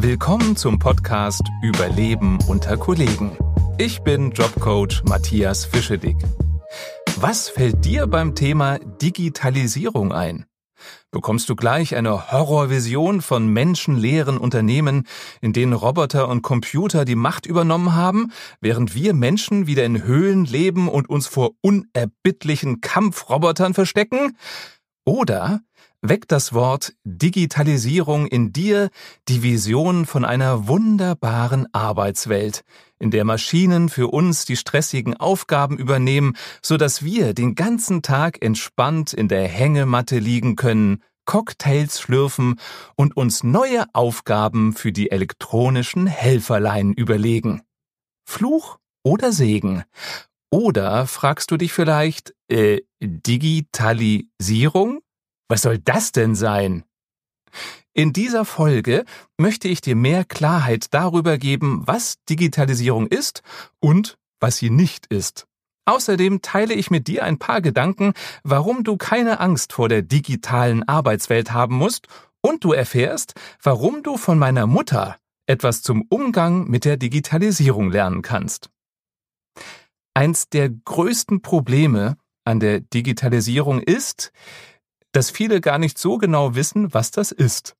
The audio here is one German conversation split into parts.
Willkommen zum Podcast Überleben unter Kollegen. Ich bin Jobcoach Matthias Fischedick. Was fällt dir beim Thema Digitalisierung ein? Bekommst du gleich eine Horrorvision von menschenleeren Unternehmen, in denen Roboter und Computer die Macht übernommen haben, während wir Menschen wieder in Höhlen leben und uns vor unerbittlichen Kampfrobotern verstecken? Oder weckt das Wort Digitalisierung in dir die Vision von einer wunderbaren Arbeitswelt, in der Maschinen für uns die stressigen Aufgaben übernehmen, so dass wir den ganzen Tag entspannt in der Hängematte liegen können, Cocktails schlürfen und uns neue Aufgaben für die elektronischen Helferlein überlegen. Fluch oder Segen? Oder fragst du dich vielleicht, äh, Digitalisierung? Was soll das denn sein? In dieser Folge möchte ich dir mehr Klarheit darüber geben, was Digitalisierung ist und was sie nicht ist. Außerdem teile ich mit dir ein paar Gedanken, warum du keine Angst vor der digitalen Arbeitswelt haben musst und du erfährst, warum du von meiner Mutter etwas zum Umgang mit der Digitalisierung lernen kannst. Eins der größten Probleme an der Digitalisierung ist, dass viele gar nicht so genau wissen, was das ist.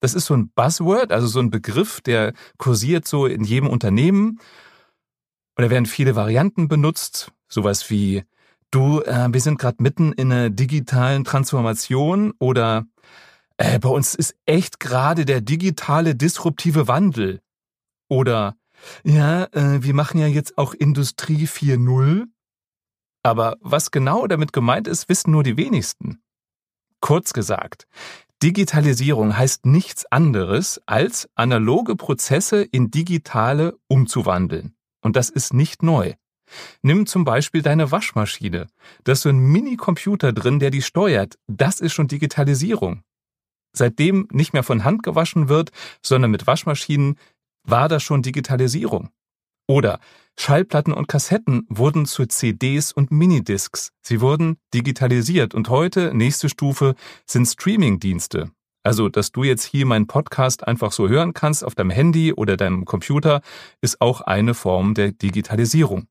Das ist so ein Buzzword, also so ein Begriff, der kursiert so in jedem Unternehmen. Und da werden viele Varianten benutzt, sowas wie du, äh, wir sind gerade mitten in einer digitalen Transformation oder äh, bei uns ist echt gerade der digitale disruptive Wandel oder ja, äh, wir machen ja jetzt auch Industrie 4.0. Aber was genau damit gemeint ist, wissen nur die wenigsten. Kurz gesagt, Digitalisierung heißt nichts anderes, als analoge Prozesse in digitale umzuwandeln. Und das ist nicht neu. Nimm zum Beispiel deine Waschmaschine. Da ist so ein Mini-Computer drin, der die steuert. Das ist schon Digitalisierung. Seitdem nicht mehr von Hand gewaschen wird, sondern mit Waschmaschinen, war das schon Digitalisierung. Oder Schallplatten und Kassetten wurden zu CDs und Minidiscs. Sie wurden digitalisiert und heute, nächste Stufe, sind Streaming-Dienste. Also, dass du jetzt hier meinen Podcast einfach so hören kannst auf deinem Handy oder deinem Computer, ist auch eine Form der Digitalisierung.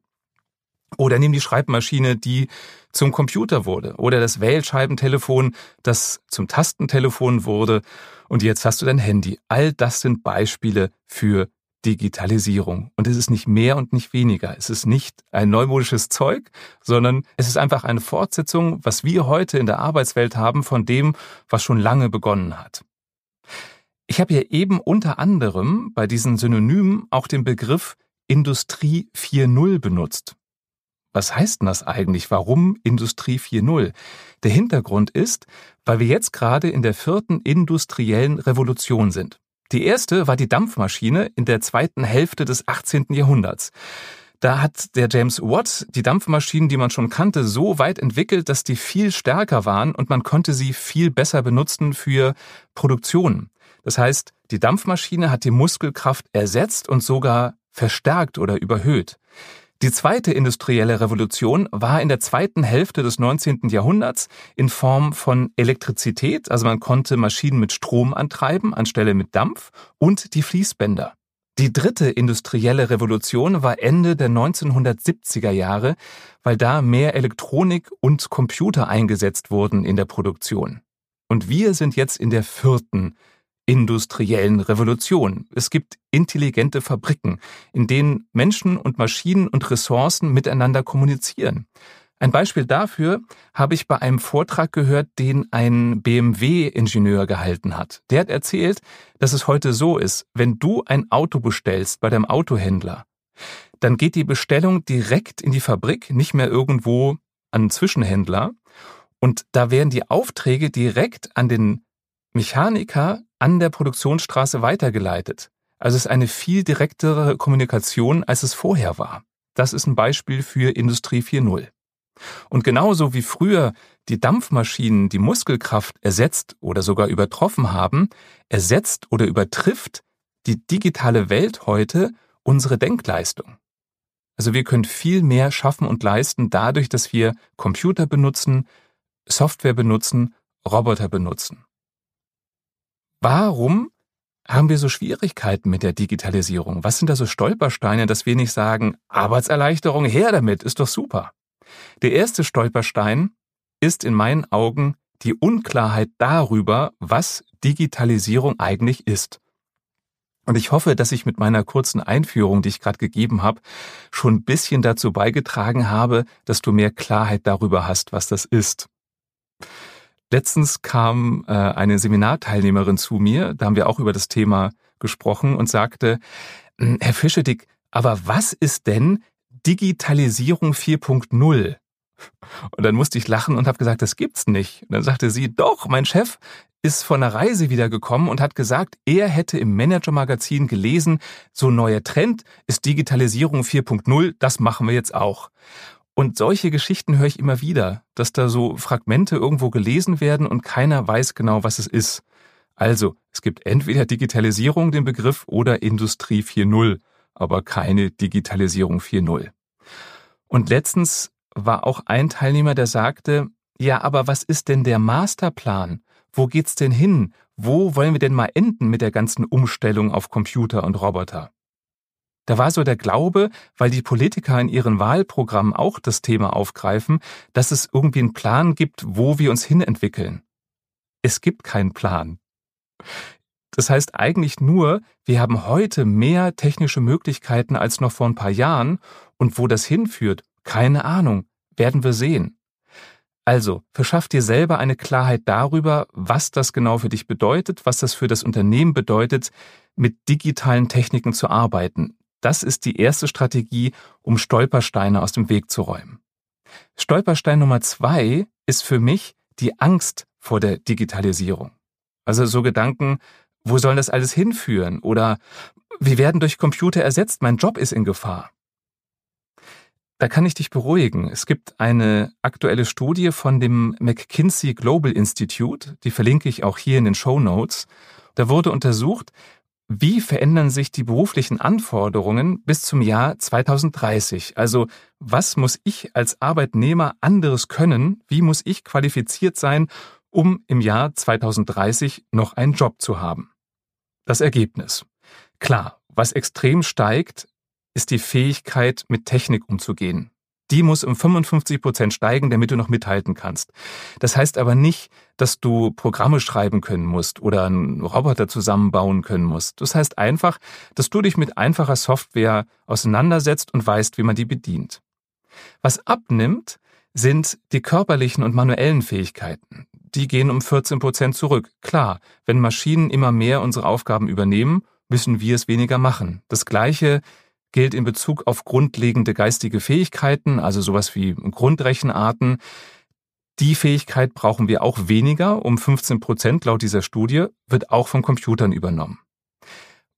Oder nimm die Schreibmaschine, die zum Computer wurde. Oder das Wählscheibentelefon, das zum Tastentelefon wurde. Und jetzt hast du dein Handy. All das sind Beispiele für Digitalisierung. Und es ist nicht mehr und nicht weniger. Es ist nicht ein neumodisches Zeug, sondern es ist einfach eine Fortsetzung, was wir heute in der Arbeitswelt haben, von dem, was schon lange begonnen hat. Ich habe hier eben unter anderem bei diesen Synonymen auch den Begriff Industrie 4.0 benutzt. Was heißt denn das eigentlich? Warum Industrie 4.0? Der Hintergrund ist, weil wir jetzt gerade in der vierten industriellen Revolution sind. Die erste war die Dampfmaschine in der zweiten Hälfte des 18. Jahrhunderts. Da hat der James Watt die Dampfmaschinen, die man schon kannte, so weit entwickelt, dass die viel stärker waren und man konnte sie viel besser benutzen für Produktion. Das heißt, die Dampfmaschine hat die Muskelkraft ersetzt und sogar verstärkt oder überhöht. Die zweite industrielle Revolution war in der zweiten Hälfte des 19. Jahrhunderts in Form von Elektrizität, also man konnte Maschinen mit Strom antreiben anstelle mit Dampf und die Fließbänder. Die dritte industrielle Revolution war Ende der 1970er Jahre, weil da mehr Elektronik und Computer eingesetzt wurden in der Produktion. Und wir sind jetzt in der vierten industriellen Revolution. Es gibt intelligente Fabriken, in denen Menschen und Maschinen und Ressourcen miteinander kommunizieren. Ein Beispiel dafür habe ich bei einem Vortrag gehört, den ein BMW-Ingenieur gehalten hat. Der hat erzählt, dass es heute so ist, wenn du ein Auto bestellst bei deinem Autohändler, dann geht die Bestellung direkt in die Fabrik, nicht mehr irgendwo an einen Zwischenhändler. Und da werden die Aufträge direkt an den Mechaniker an der Produktionsstraße weitergeleitet. Also es ist eine viel direktere Kommunikation, als es vorher war. Das ist ein Beispiel für Industrie 4.0. Und genauso wie früher die Dampfmaschinen die Muskelkraft ersetzt oder sogar übertroffen haben, ersetzt oder übertrifft die digitale Welt heute unsere Denkleistung. Also wir können viel mehr schaffen und leisten dadurch, dass wir Computer benutzen, Software benutzen, Roboter benutzen. Warum haben wir so Schwierigkeiten mit der Digitalisierung? Was sind da so Stolpersteine, dass wir nicht sagen, Arbeitserleichterung, her damit, ist doch super. Der erste Stolperstein ist in meinen Augen die Unklarheit darüber, was Digitalisierung eigentlich ist. Und ich hoffe, dass ich mit meiner kurzen Einführung, die ich gerade gegeben habe, schon ein bisschen dazu beigetragen habe, dass du mehr Klarheit darüber hast, was das ist. Letztens kam äh, eine Seminarteilnehmerin zu mir, da haben wir auch über das Thema gesprochen und sagte, hm, Herr Fischedick, aber was ist denn Digitalisierung 4.0? Und dann musste ich lachen und habe gesagt, das gibt's nicht. Und dann sagte sie, doch, mein Chef ist von einer Reise wiedergekommen und hat gesagt, er hätte im Manager-Magazin gelesen, so neuer Trend ist Digitalisierung 4.0, das machen wir jetzt auch. Und solche Geschichten höre ich immer wieder, dass da so Fragmente irgendwo gelesen werden und keiner weiß genau, was es ist. Also, es gibt entweder Digitalisierung, den Begriff, oder Industrie 4.0, aber keine Digitalisierung 4.0. Und letztens war auch ein Teilnehmer, der sagte, ja, aber was ist denn der Masterplan? Wo geht's denn hin? Wo wollen wir denn mal enden mit der ganzen Umstellung auf Computer und Roboter? Da war so der Glaube, weil die Politiker in ihren Wahlprogrammen auch das Thema aufgreifen, dass es irgendwie einen Plan gibt, wo wir uns hinentwickeln. Es gibt keinen Plan. Das heißt eigentlich nur, wir haben heute mehr technische Möglichkeiten als noch vor ein paar Jahren und wo das hinführt, keine Ahnung, werden wir sehen. Also, verschaff dir selber eine Klarheit darüber, was das genau für dich bedeutet, was das für das Unternehmen bedeutet, mit digitalen Techniken zu arbeiten. Das ist die erste Strategie, um Stolpersteine aus dem Weg zu räumen. Stolperstein Nummer zwei ist für mich die Angst vor der Digitalisierung. Also so Gedanken, wo soll das alles hinführen? Oder wir werden durch Computer ersetzt, mein Job ist in Gefahr. Da kann ich dich beruhigen. Es gibt eine aktuelle Studie von dem McKinsey Global Institute, die verlinke ich auch hier in den Show Notes. Da wurde untersucht, wie verändern sich die beruflichen Anforderungen bis zum Jahr 2030? Also was muss ich als Arbeitnehmer anderes können? Wie muss ich qualifiziert sein, um im Jahr 2030 noch einen Job zu haben? Das Ergebnis. Klar, was extrem steigt, ist die Fähigkeit, mit Technik umzugehen. Die muss um 55 Prozent steigen, damit du noch mithalten kannst. Das heißt aber nicht, dass du Programme schreiben können musst oder einen Roboter zusammenbauen können musst. Das heißt einfach, dass du dich mit einfacher Software auseinandersetzt und weißt, wie man die bedient. Was abnimmt, sind die körperlichen und manuellen Fähigkeiten. Die gehen um 14 Prozent zurück. Klar, wenn Maschinen immer mehr unsere Aufgaben übernehmen, müssen wir es weniger machen. Das Gleiche gilt in Bezug auf grundlegende geistige Fähigkeiten, also sowas wie Grundrechenarten. Die Fähigkeit brauchen wir auch weniger, um 15 Prozent laut dieser Studie, wird auch von Computern übernommen.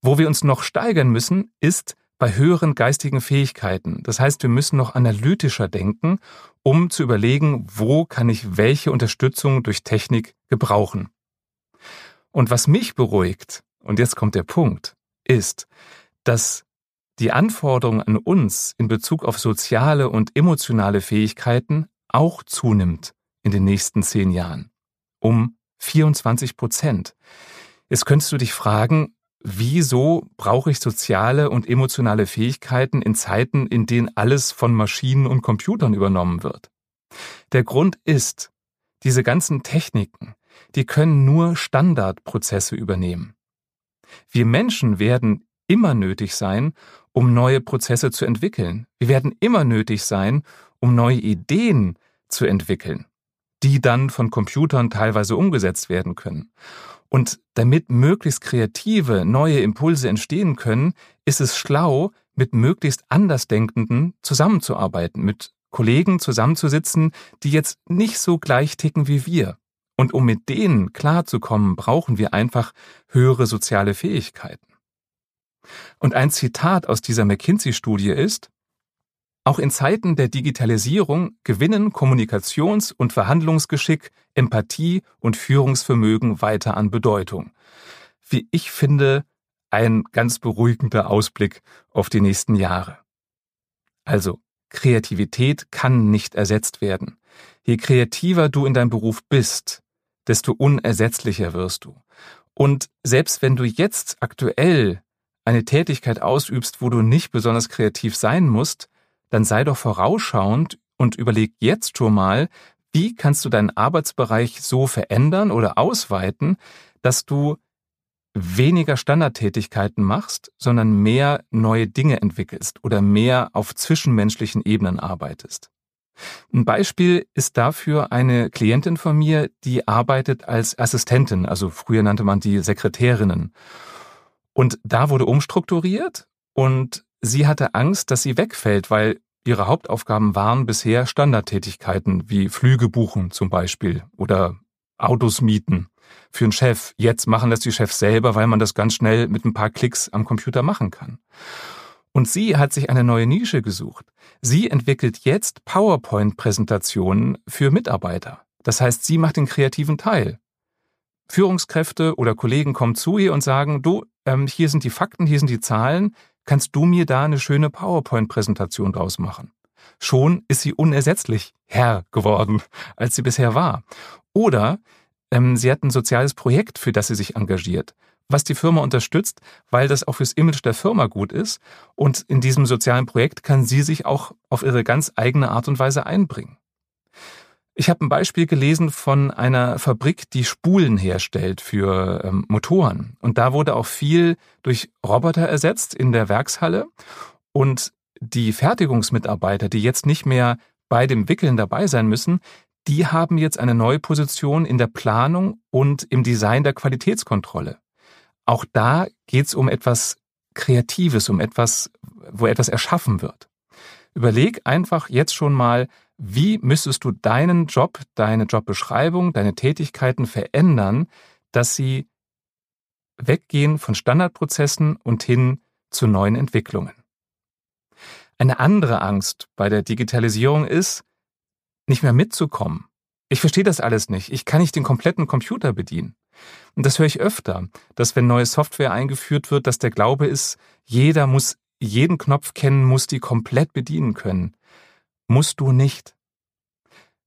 Wo wir uns noch steigern müssen, ist bei höheren geistigen Fähigkeiten. Das heißt, wir müssen noch analytischer denken, um zu überlegen, wo kann ich welche Unterstützung durch Technik gebrauchen. Und was mich beruhigt, und jetzt kommt der Punkt, ist, dass die Anforderung an uns in Bezug auf soziale und emotionale Fähigkeiten auch zunimmt in den nächsten zehn Jahren. Um 24 Prozent. Jetzt könntest du dich fragen, wieso brauche ich soziale und emotionale Fähigkeiten in Zeiten, in denen alles von Maschinen und Computern übernommen wird? Der Grund ist, diese ganzen Techniken, die können nur Standardprozesse übernehmen. Wir Menschen werden immer nötig sein, um neue Prozesse zu entwickeln. Wir werden immer nötig sein, um neue Ideen zu entwickeln, die dann von Computern teilweise umgesetzt werden können. Und damit möglichst kreative, neue Impulse entstehen können, ist es schlau, mit möglichst Andersdenkenden zusammenzuarbeiten, mit Kollegen zusammenzusitzen, die jetzt nicht so gleich ticken wie wir. Und um mit denen klarzukommen, brauchen wir einfach höhere soziale Fähigkeiten. Und ein Zitat aus dieser McKinsey-Studie ist, auch in Zeiten der Digitalisierung gewinnen Kommunikations- und Verhandlungsgeschick, Empathie und Führungsvermögen weiter an Bedeutung. Wie ich finde, ein ganz beruhigender Ausblick auf die nächsten Jahre. Also, Kreativität kann nicht ersetzt werden. Je kreativer du in deinem Beruf bist, desto unersetzlicher wirst du. Und selbst wenn du jetzt aktuell eine Tätigkeit ausübst, wo du nicht besonders kreativ sein musst, dann sei doch vorausschauend und überleg jetzt schon mal, wie kannst du deinen Arbeitsbereich so verändern oder ausweiten, dass du weniger Standardtätigkeiten machst, sondern mehr neue Dinge entwickelst oder mehr auf zwischenmenschlichen Ebenen arbeitest. Ein Beispiel ist dafür eine Klientin von mir, die arbeitet als Assistentin, also früher nannte man die Sekretärinnen. Und da wurde umstrukturiert und sie hatte Angst, dass sie wegfällt, weil ihre Hauptaufgaben waren bisher Standardtätigkeiten wie Flüge buchen zum Beispiel oder Autos mieten für einen Chef. Jetzt machen das die Chefs selber, weil man das ganz schnell mit ein paar Klicks am Computer machen kann. Und sie hat sich eine neue Nische gesucht. Sie entwickelt jetzt PowerPoint-Präsentationen für Mitarbeiter. Das heißt, sie macht den kreativen Teil. Führungskräfte oder Kollegen kommen zu ihr und sagen, du, ähm, hier sind die Fakten, hier sind die Zahlen, kannst du mir da eine schöne PowerPoint-Präsentation draus machen? Schon ist sie unersetzlich Herr geworden, als sie bisher war. Oder ähm, sie hat ein soziales Projekt, für das sie sich engagiert was die Firma unterstützt, weil das auch fürs Image der Firma gut ist. Und in diesem sozialen Projekt kann sie sich auch auf ihre ganz eigene Art und Weise einbringen. Ich habe ein Beispiel gelesen von einer Fabrik, die Spulen herstellt für ähm, Motoren. Und da wurde auch viel durch Roboter ersetzt in der Werkshalle. Und die Fertigungsmitarbeiter, die jetzt nicht mehr bei dem Wickeln dabei sein müssen, die haben jetzt eine neue Position in der Planung und im Design der Qualitätskontrolle. Auch da geht es um etwas Kreatives, um etwas, wo etwas erschaffen wird. Überleg einfach jetzt schon mal, wie müsstest du deinen Job, deine Jobbeschreibung, deine Tätigkeiten verändern, dass sie weggehen von Standardprozessen und hin zu neuen Entwicklungen. Eine andere Angst bei der Digitalisierung ist, nicht mehr mitzukommen. Ich verstehe das alles nicht. Ich kann nicht den kompletten Computer bedienen. Und das höre ich öfter, dass wenn neue Software eingeführt wird, dass der Glaube ist, jeder muss jeden Knopf kennen, muss die komplett bedienen können. Musst du nicht.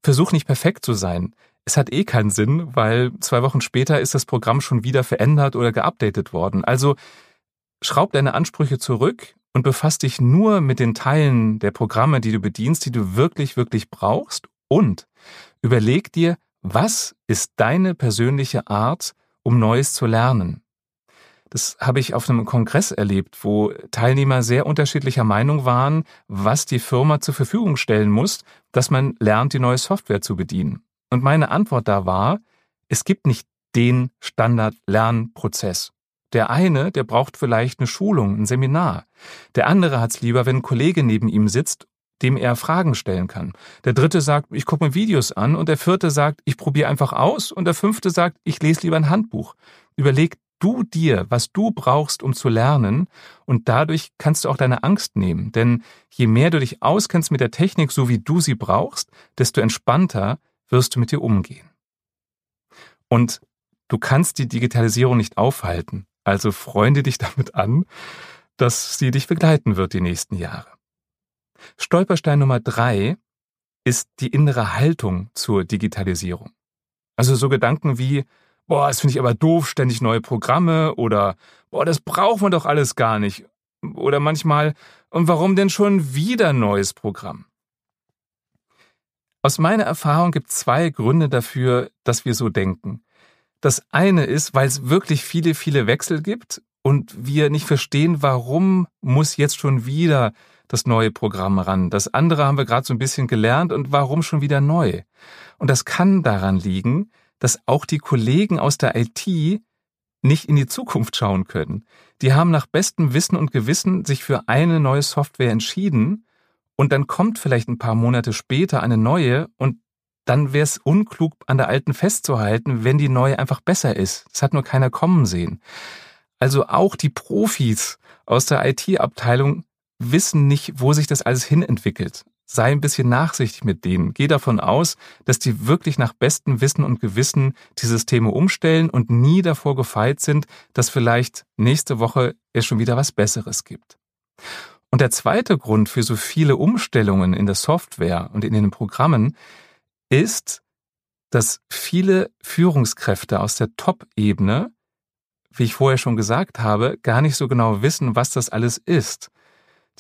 Versuch nicht perfekt zu sein. Es hat eh keinen Sinn, weil zwei Wochen später ist das Programm schon wieder verändert oder geupdatet worden. Also schraub deine Ansprüche zurück und befass dich nur mit den Teilen der Programme, die du bedienst, die du wirklich, wirklich brauchst und überleg dir, was ist deine persönliche Art, um Neues zu lernen? Das habe ich auf einem Kongress erlebt, wo Teilnehmer sehr unterschiedlicher Meinung waren, was die Firma zur Verfügung stellen muss, dass man lernt, die neue Software zu bedienen. Und meine Antwort da war, es gibt nicht den Standard-Lernprozess. Der eine, der braucht vielleicht eine Schulung, ein Seminar. Der andere hat's lieber, wenn ein Kollege neben ihm sitzt dem er Fragen stellen kann. Der dritte sagt, ich gucke mir Videos an und der vierte sagt, ich probiere einfach aus und der fünfte sagt, ich lese lieber ein Handbuch. Überleg du dir, was du brauchst, um zu lernen und dadurch kannst du auch deine Angst nehmen. Denn je mehr du dich auskennst mit der Technik, so wie du sie brauchst, desto entspannter wirst du mit dir umgehen. Und du kannst die Digitalisierung nicht aufhalten. Also freunde dich damit an, dass sie dich begleiten wird die nächsten Jahre. Stolperstein Nummer drei ist die innere Haltung zur Digitalisierung. Also so Gedanken wie, boah, das finde ich aber doof, ständig neue Programme oder boah, das braucht man doch alles gar nicht. Oder manchmal, und warum denn schon wieder neues Programm? Aus meiner Erfahrung gibt es zwei Gründe dafür, dass wir so denken. Das eine ist, weil es wirklich viele, viele Wechsel gibt und wir nicht verstehen, warum muss jetzt schon wieder das neue Programm ran. Das andere haben wir gerade so ein bisschen gelernt und warum schon wieder neu? Und das kann daran liegen, dass auch die Kollegen aus der IT nicht in die Zukunft schauen können. Die haben nach bestem Wissen und Gewissen sich für eine neue Software entschieden und dann kommt vielleicht ein paar Monate später eine neue und dann wäre es unklug, an der alten festzuhalten, wenn die neue einfach besser ist. Das hat nur keiner kommen sehen. Also auch die Profis aus der IT-Abteilung wissen nicht, wo sich das alles hin entwickelt. Sei ein bisschen nachsichtig mit denen. Geh davon aus, dass die wirklich nach bestem Wissen und Gewissen die Systeme umstellen und nie davor gefeit sind, dass vielleicht nächste Woche es schon wieder was Besseres gibt. Und der zweite Grund für so viele Umstellungen in der Software und in den Programmen ist, dass viele Führungskräfte aus der Top-Ebene wie ich vorher schon gesagt habe, gar nicht so genau wissen, was das alles ist.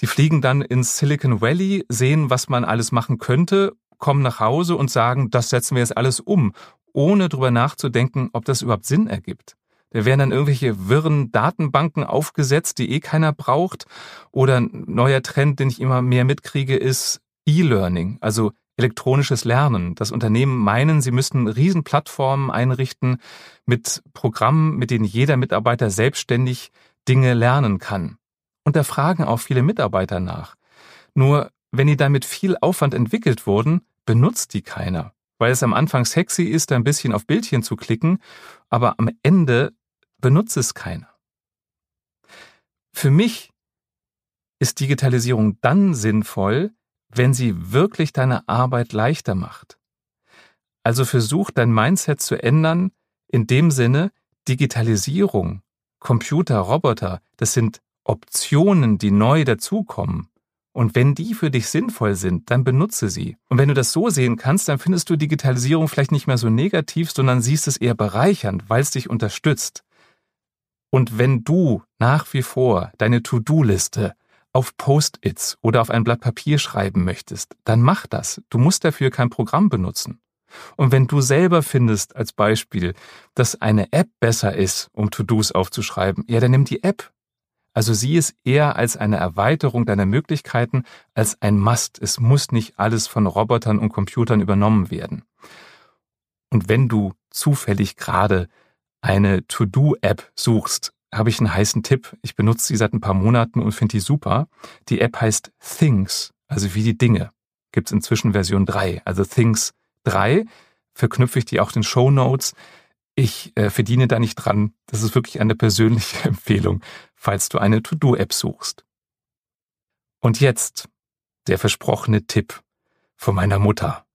Die fliegen dann ins Silicon Valley, sehen, was man alles machen könnte, kommen nach Hause und sagen, das setzen wir jetzt alles um, ohne drüber nachzudenken, ob das überhaupt Sinn ergibt. Da werden dann irgendwelche wirren Datenbanken aufgesetzt, die eh keiner braucht. Oder ein neuer Trend, den ich immer mehr mitkriege, ist E-Learning, also elektronisches Lernen. Das Unternehmen meinen, sie müssten Riesenplattformen einrichten mit Programmen, mit denen jeder Mitarbeiter selbstständig Dinge lernen kann. Und da fragen auch viele Mitarbeiter nach. Nur wenn die damit viel Aufwand entwickelt wurden, benutzt die keiner. Weil es am Anfang sexy ist, ein bisschen auf Bildchen zu klicken, aber am Ende benutzt es keiner. Für mich ist Digitalisierung dann sinnvoll, wenn sie wirklich deine Arbeit leichter macht. Also versuch dein Mindset zu ändern in dem Sinne, Digitalisierung, Computer, Roboter, das sind Optionen, die neu dazukommen. Und wenn die für dich sinnvoll sind, dann benutze sie. Und wenn du das so sehen kannst, dann findest du Digitalisierung vielleicht nicht mehr so negativ, sondern siehst es eher bereichernd, weil es dich unterstützt. Und wenn du nach wie vor deine To-Do-Liste auf Post-its oder auf ein Blatt Papier schreiben möchtest, dann mach das. Du musst dafür kein Programm benutzen. Und wenn du selber findest, als Beispiel, dass eine App besser ist, um To-Dos aufzuschreiben, ja, dann nimm die App. Also sieh es eher als eine Erweiterung deiner Möglichkeiten als ein Must. Es muss nicht alles von Robotern und Computern übernommen werden. Und wenn du zufällig gerade eine To-Do-App suchst, habe ich einen heißen Tipp. Ich benutze sie seit ein paar Monaten und finde die super. Die App heißt Things, also wie die Dinge. Gibt es inzwischen Version 3, also Things 3. Verknüpfe ich die auch in Show Notes. Ich äh, verdiene da nicht dran. Das ist wirklich eine persönliche Empfehlung, falls du eine To-Do-App suchst. Und jetzt der versprochene Tipp von meiner Mutter,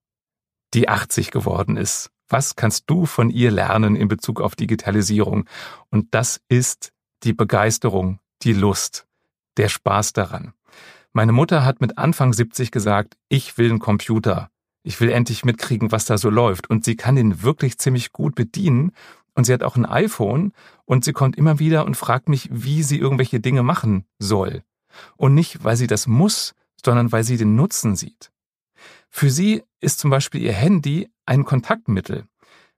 die 80 geworden ist was kannst du von ihr lernen in Bezug auf Digitalisierung? Und das ist die Begeisterung, die Lust, der Spaß daran. Meine Mutter hat mit Anfang 70 gesagt, ich will einen Computer. Ich will endlich mitkriegen, was da so läuft. Und sie kann ihn wirklich ziemlich gut bedienen. Und sie hat auch ein iPhone und sie kommt immer wieder und fragt mich, wie sie irgendwelche Dinge machen soll. Und nicht, weil sie das muss, sondern weil sie den Nutzen sieht. Für sie ist zum Beispiel ihr Handy ein Kontaktmittel.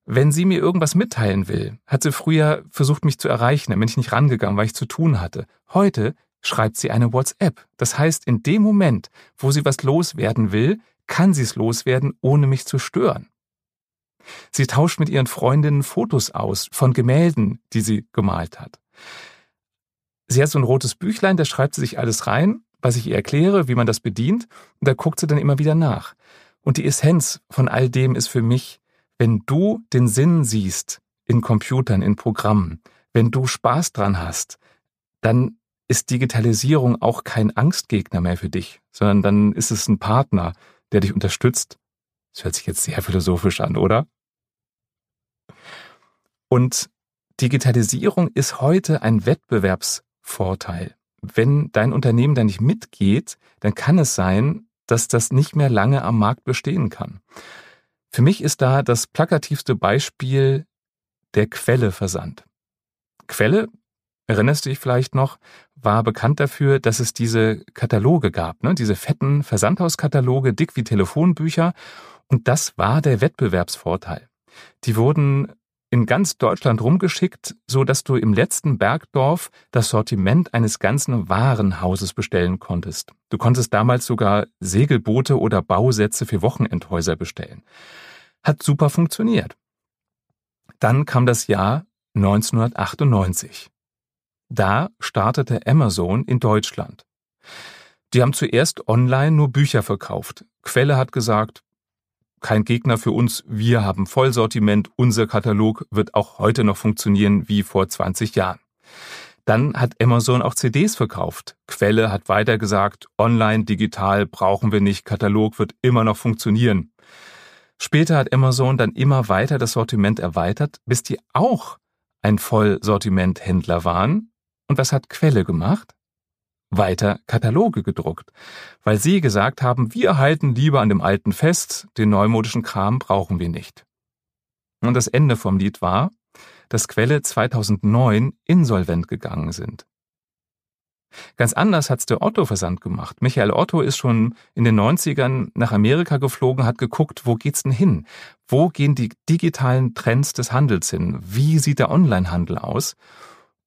Wenn sie mir irgendwas mitteilen will, hat sie früher versucht, mich zu erreichen, dann bin ich nicht rangegangen, weil ich zu tun hatte. Heute schreibt sie eine WhatsApp. Das heißt, in dem Moment, wo sie was loswerden will, kann sie es loswerden, ohne mich zu stören. Sie tauscht mit ihren Freundinnen Fotos aus von Gemälden, die sie gemalt hat. Sie hat so ein rotes Büchlein, da schreibt sie sich alles rein, was ich ihr erkläre, wie man das bedient, und da guckt sie dann immer wieder nach. Und die Essenz von all dem ist für mich, wenn du den Sinn siehst in Computern, in Programmen, wenn du Spaß dran hast, dann ist Digitalisierung auch kein Angstgegner mehr für dich, sondern dann ist es ein Partner, der dich unterstützt. Das hört sich jetzt sehr philosophisch an, oder? Und Digitalisierung ist heute ein Wettbewerbsvorteil. Wenn dein Unternehmen da nicht mitgeht, dann kann es sein, dass das nicht mehr lange am Markt bestehen kann. Für mich ist da das plakativste Beispiel der Quelle-Versand. Quelle, erinnerst du dich vielleicht noch, war bekannt dafür, dass es diese Kataloge gab, ne? diese fetten Versandhauskataloge, dick wie Telefonbücher. Und das war der Wettbewerbsvorteil. Die wurden in ganz Deutschland rumgeschickt, so dass du im letzten Bergdorf das Sortiment eines ganzen Warenhauses bestellen konntest. Du konntest damals sogar Segelboote oder Bausätze für Wochenendhäuser bestellen. Hat super funktioniert. Dann kam das Jahr 1998. Da startete Amazon in Deutschland. Die haben zuerst online nur Bücher verkauft. Quelle hat gesagt, kein Gegner für uns. Wir haben Vollsortiment. Unser Katalog wird auch heute noch funktionieren wie vor 20 Jahren. Dann hat Amazon auch CDs verkauft. Quelle hat weiter gesagt, online, digital brauchen wir nicht, Katalog wird immer noch funktionieren. Später hat Amazon dann immer weiter das Sortiment erweitert, bis die auch ein Vollsortimenthändler waren. Und was hat Quelle gemacht? Weiter Kataloge gedruckt, weil sie gesagt haben, wir halten lieber an dem alten fest, den neumodischen Kram brauchen wir nicht. Und das Ende vom Lied war, dass Quelle 2009 insolvent gegangen sind. Ganz anders hat's der Otto-Versand gemacht. Michael Otto ist schon in den 90ern nach Amerika geflogen, hat geguckt, wo geht's denn hin? Wo gehen die digitalen Trends des Handels hin? Wie sieht der Onlinehandel aus?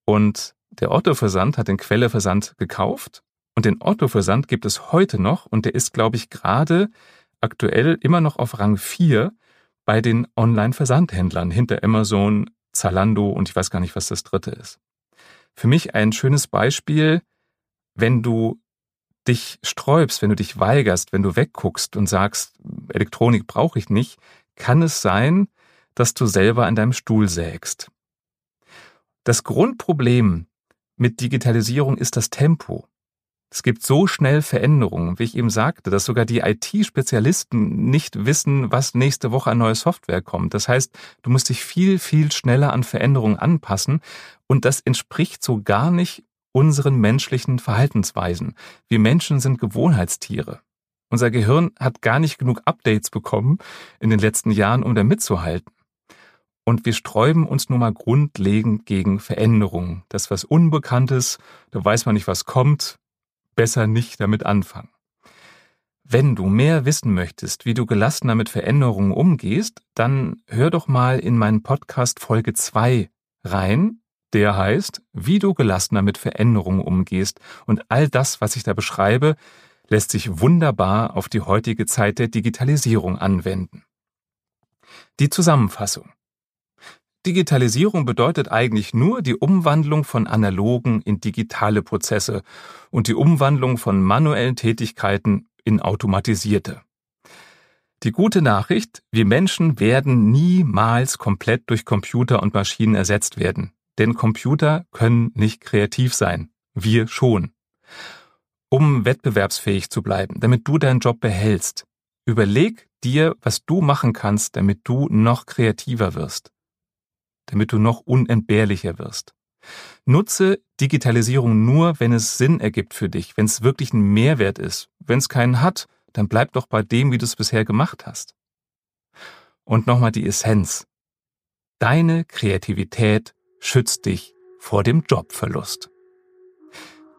Und der Otto-Versand hat den Quelle-Versand gekauft und den Otto-Versand gibt es heute noch und der ist, glaube ich, gerade aktuell immer noch auf Rang 4 bei den Online-Versandhändlern hinter Amazon, Zalando und ich weiß gar nicht, was das dritte ist. Für mich ein schönes Beispiel, wenn du dich sträubst, wenn du dich weigerst, wenn du wegguckst und sagst, Elektronik brauche ich nicht, kann es sein, dass du selber an deinem Stuhl sägst. Das Grundproblem mit Digitalisierung ist das Tempo. Es gibt so schnell Veränderungen, wie ich eben sagte, dass sogar die IT-Spezialisten nicht wissen, was nächste Woche an neue Software kommt. Das heißt, du musst dich viel, viel schneller an Veränderungen anpassen und das entspricht so gar nicht unseren menschlichen Verhaltensweisen. Wir Menschen sind Gewohnheitstiere. Unser Gehirn hat gar nicht genug Updates bekommen in den letzten Jahren, um da mitzuhalten. Und wir sträuben uns nun mal grundlegend gegen Veränderungen. Das was Unbekanntes, da weiß man nicht, was kommt, besser nicht damit anfangen. Wenn du mehr wissen möchtest, wie du gelassener mit Veränderungen umgehst, dann hör doch mal in meinen Podcast Folge 2 rein. Der heißt, wie du gelassener mit Veränderungen umgehst. Und all das, was ich da beschreibe, lässt sich wunderbar auf die heutige Zeit der Digitalisierung anwenden. Die Zusammenfassung. Digitalisierung bedeutet eigentlich nur die Umwandlung von analogen in digitale Prozesse und die Umwandlung von manuellen Tätigkeiten in automatisierte. Die gute Nachricht, wir Menschen werden niemals komplett durch Computer und Maschinen ersetzt werden, denn Computer können nicht kreativ sein, wir schon. Um wettbewerbsfähig zu bleiben, damit du deinen Job behältst, überleg dir, was du machen kannst, damit du noch kreativer wirst damit du noch unentbehrlicher wirst. Nutze Digitalisierung nur, wenn es Sinn ergibt für dich, wenn es wirklich ein Mehrwert ist. Wenn es keinen hat, dann bleib doch bei dem, wie du es bisher gemacht hast. Und nochmal die Essenz. Deine Kreativität schützt dich vor dem Jobverlust.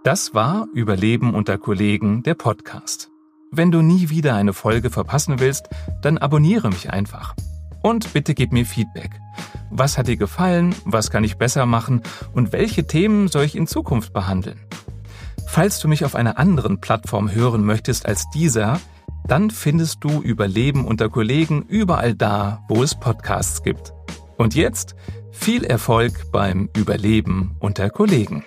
Das war Überleben unter Kollegen, der Podcast. Wenn du nie wieder eine Folge verpassen willst, dann abonniere mich einfach. Und bitte gib mir Feedback. Was hat dir gefallen? Was kann ich besser machen? Und welche Themen soll ich in Zukunft behandeln? Falls du mich auf einer anderen Plattform hören möchtest als dieser, dann findest du Überleben unter Kollegen überall da, wo es Podcasts gibt. Und jetzt viel Erfolg beim Überleben unter Kollegen.